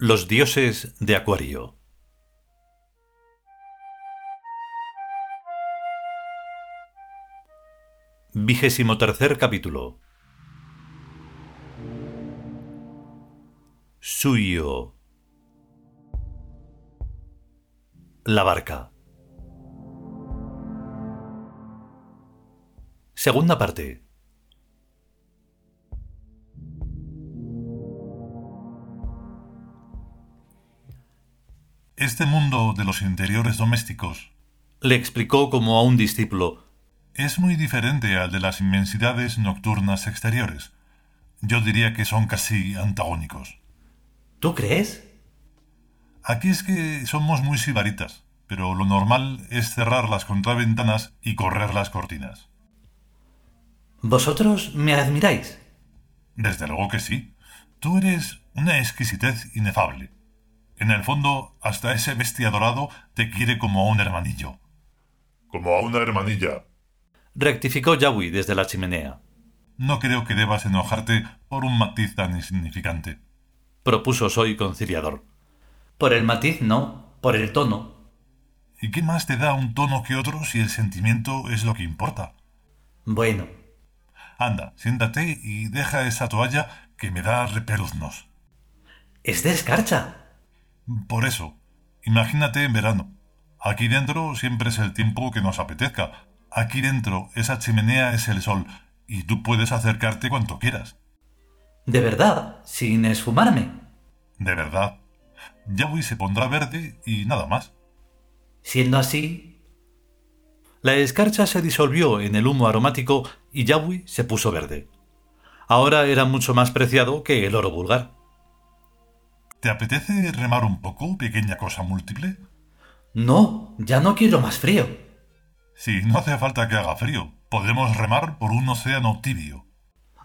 Los dioses de Acuario. Vigésimo tercer capítulo. Suyo. La barca. Segunda parte. Este mundo de los interiores domésticos Le explicó como a un discípulo. es muy diferente al de las inmensidades nocturnas exteriores. Yo diría que son casi antagónicos. ¿Tú crees? Aquí es que somos muy sibaritas, pero lo normal es cerrar las contraventanas y correr las cortinas. Vosotros me admiráis. Desde luego que sí. Tú eres una exquisitez inefable. En el fondo, hasta ese bestia dorado te quiere como a un hermanillo. Como a una hermanilla. Rectificó Yawi desde la chimenea. No creo que debas enojarte por un matiz tan insignificante. Propuso Soy conciliador. Por el matiz no, por el tono. ¿Y qué más te da un tono que otro si el sentimiento es lo que importa? Bueno, Anda, siéntate y deja esa toalla que me da repeluznos. es de escarcha. Por eso, imagínate en verano. Aquí dentro siempre es el tiempo que nos apetezca. Aquí dentro esa chimenea es el sol y tú puedes acercarte cuanto quieras. De verdad, sin esfumarme. De verdad. Yahweh se pondrá verde y nada más. Siendo así... La escarcha se disolvió en el humo aromático y Yawi se puso verde. Ahora era mucho más preciado que el oro vulgar. ¿Te apetece remar un poco, pequeña cosa múltiple? No, ya no quiero más frío. Sí, no hace falta que haga frío. Podemos remar por un océano tibio.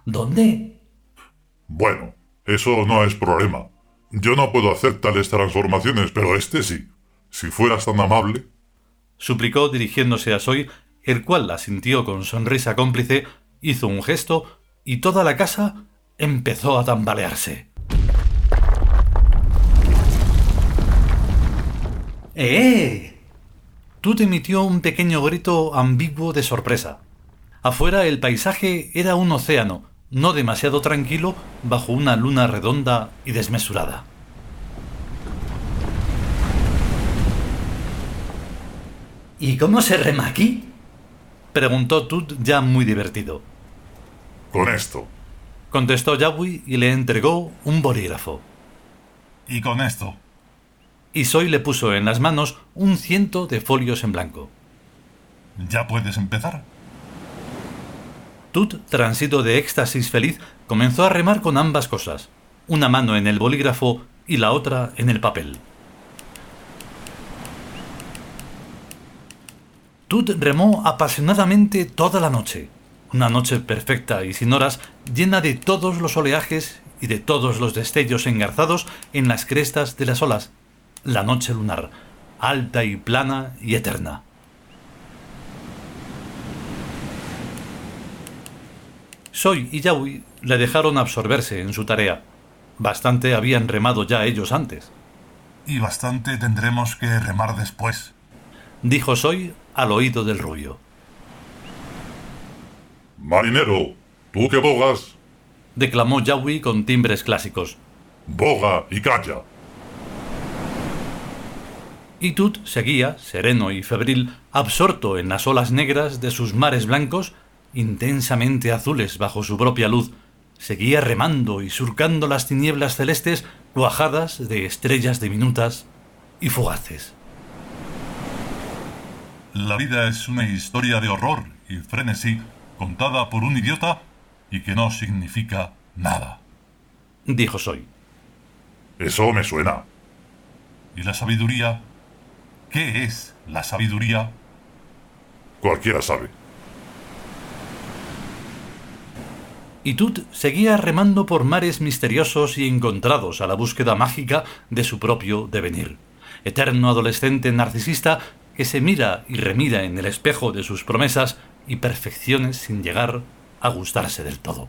¿Dónde? Bueno, eso no es problema. Yo no puedo hacer tales transformaciones, pero este sí. Si fueras tan amable. suplicó dirigiéndose a Soy, el cual la sintió con sonrisa cómplice, hizo un gesto y toda la casa empezó a tambalearse. ¡Eh! Tut emitió un pequeño grito ambiguo de sorpresa. Afuera el paisaje era un océano, no demasiado tranquilo, bajo una luna redonda y desmesurada. ¿Y cómo se rema aquí? Preguntó Tut ya muy divertido. Con esto. Contestó Yawi y le entregó un bolígrafo. Y con esto. Y Soy le puso en las manos un ciento de folios en blanco. ¿Ya puedes empezar? Tut, transido de éxtasis feliz, comenzó a remar con ambas cosas, una mano en el bolígrafo y la otra en el papel. Tut remó apasionadamente toda la noche, una noche perfecta y sin horas, llena de todos los oleajes y de todos los destellos engarzados en las crestas de las olas, la noche lunar, alta y plana y eterna. Soy y Yawi le dejaron absorberse en su tarea. Bastante habían remado ya ellos antes, Y bastante tendremos que remar después. dijo Soy al oído del rubio. Marinero, tú que bogas, Declamó Yawi con timbres clásicos. boga y calla. Y Tut seguía, sereno y febril, absorto en las olas negras de sus mares blancos, intensamente azules bajo su propia luz, seguía remando y surcando las tinieblas celestes cuajadas de estrellas diminutas y fugaces. La vida es una historia de horror y frenesí contada por un idiota y que no significa nada. Dijo Soy. Eso me suena. ¿Y la sabiduría? ¿Qué es la sabiduría? Cualquiera sabe. Y Tut seguía remando por mares misteriosos y encontrados a la búsqueda mágica de su propio devenir. Eterno adolescente narcisista que se mira y remira en el espejo de sus promesas y perfecciones sin llegar a gustarse del todo.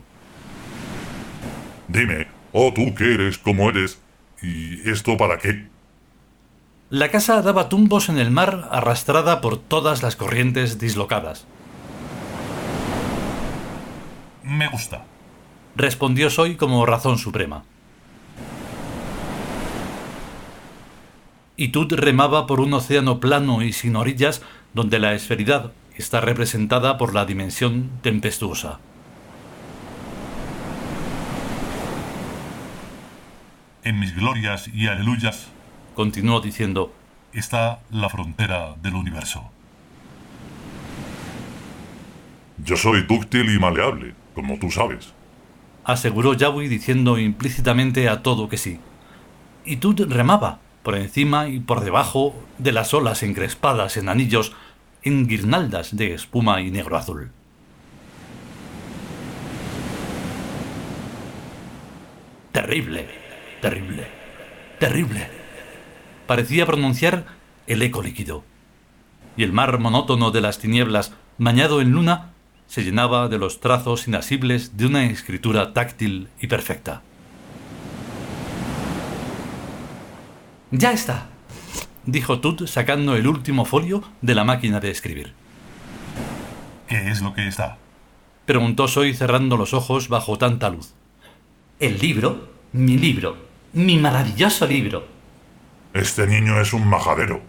Dime, oh tú que eres como eres, ¿Y esto para qué? La casa daba tumbos en el mar arrastrada por todas las corrientes dislocadas. Me gusta. Respondió Soy como razón suprema. Y Tut remaba por un océano plano y sin orillas donde la esferidad está representada por la dimensión tempestuosa. En mis glorias y aleluyas, Continuó diciendo, está la frontera del universo. Yo soy dúctil y maleable, como tú sabes. aseguró Yahweh diciendo implícitamente a todo que sí. Y Tut remaba, por encima y por debajo de las olas encrespadas en anillos, en guirnaldas de espuma y negro azul. Terrible, terrible, terrible. Parecía pronunciar el eco líquido. Y el mar monótono de las tinieblas, bañado en luna, se llenaba de los trazos inasibles de una escritura táctil y perfecta. Ya está, dijo Tut sacando el último folio de la máquina de escribir. ¿Qué es lo que está? Preguntó Soy cerrando los ojos bajo tanta luz. El libro, mi libro, mi maravilloso libro, Este niño es un majadero.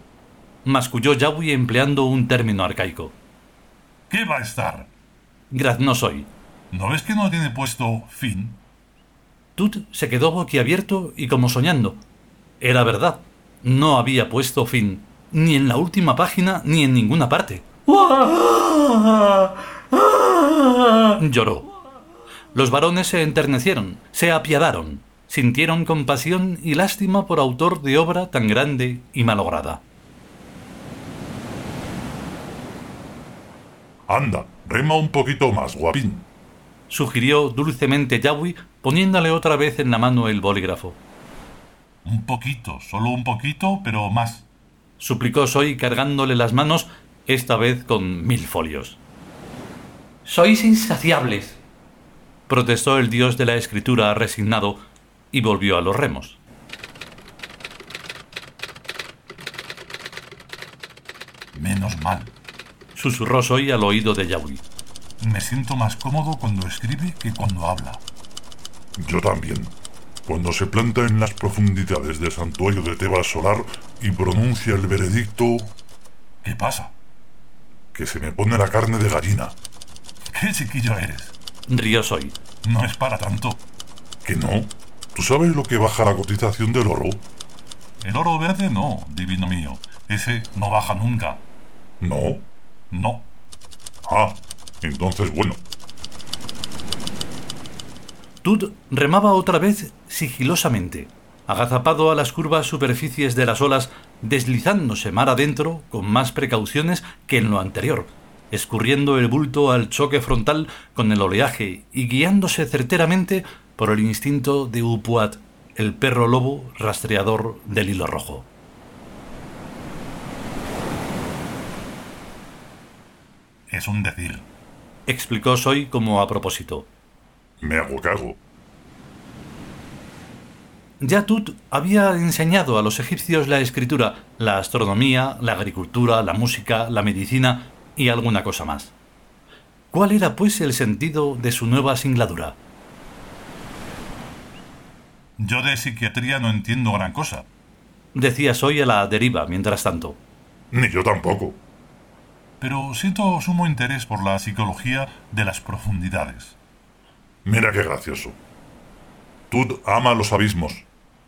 masculló Yahweh empleando un término arcaico. ¿Qué va a estar? Graznó Soy. ¿No ves que no tiene puesto fin? Tut se quedó boquiabierto y como soñando. Era verdad. No había puesto fin, ni en la última página ni en ninguna parte. Lloró. Los varones se enternecieron, se apiadaron, sintieron compasión y lástima por autor de obra tan grande y malograda. Anda, rema un poquito más, guapín. Sugirió dulcemente Yahweh poniéndole otra vez en la mano el bolígrafo. Un poquito, solo un poquito, pero más. suplicó Soy cargándole las manos, esta vez con mil folios. Sois insaciables, protestó el dios de la escritura resignado y volvió a los remos. Menos mal. Susurró Soy al oído de Yahweh. Me siento más cómodo cuando escribe que cuando habla. Yo también. Cuando se planta en las profundidades del santuario de Tebas solar y pronuncia el veredicto ¿Qué pasa? que se me pone la carne de gallina. ¿Qué chiquillo eres? Rió Soy. No es para tanto. ¿Que no? ¿Tú sabes lo que baja la cotización del oro? El oro verde no, divino mío. Ese no baja nunca. No. No. Ah, entonces bueno. Tut remaba otra vez sigilosamente, agazapado a las curvas superficies de las olas, deslizándose mar adentro con más precauciones que en lo anterior, escurriendo el bulto al choque frontal con el oleaje y guiándose certeramente por el instinto de Upuat, el perro lobo rastreador del hilo rojo. Es un decir. Explicó Soy como a propósito. Me hago cargo. Ya Tut había enseñado a los egipcios la escritura, la astronomía, la agricultura, la música, la medicina y alguna cosa más. ¿Cuál era, pues, el sentido de su nueva singladura? Yo de psiquiatría no entiendo gran cosa. Decía Soy a la deriva, mientras tanto. Ni yo tampoco. Pero siento sumo interés por la psicología de las profundidades. Mira qué gracioso. Tud ama los abismos.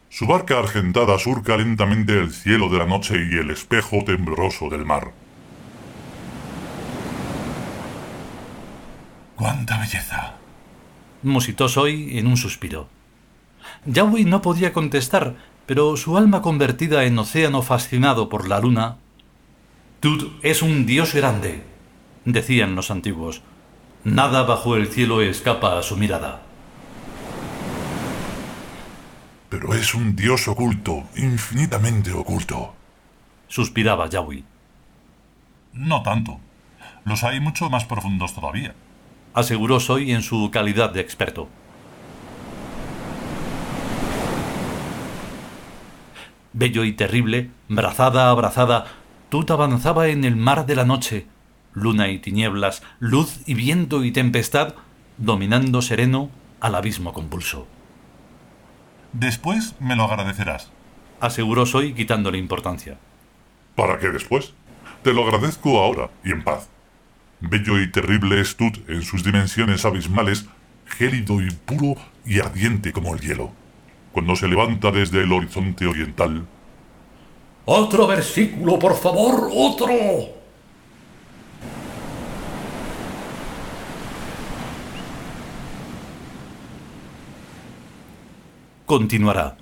Su barca argentada surca lentamente el cielo de la noche y el espejo tembloroso del mar. ¡Cuánta belleza! Musitó Soy en un suspiro. Yahweh no podía contestar, pero su alma convertida en océano fascinado por la luna. Tut es un dios grande, decían los antiguos. Nada bajo el cielo escapa a su mirada. Pero es un dios oculto, infinitamente oculto. Suspiraba Yahweh. No tanto. Los hay mucho más profundos todavía. Aseguró Soy en su calidad de experto. Bello y terrible, brazada a brazada, Tut avanzaba en el mar de la noche, luna y tinieblas, luz y viento y tempestad, dominando sereno al abismo compulso. Después me lo agradecerás. Aseguró Soy quitándole importancia. ¿Para qué después? Te lo agradezco ahora y en paz. Bello y terrible es Tut en sus dimensiones abismales, gélido y puro y ardiente como el hielo. Cuando se levanta desde el horizonte oriental. Otro versículo, por favor, otro. Continuará.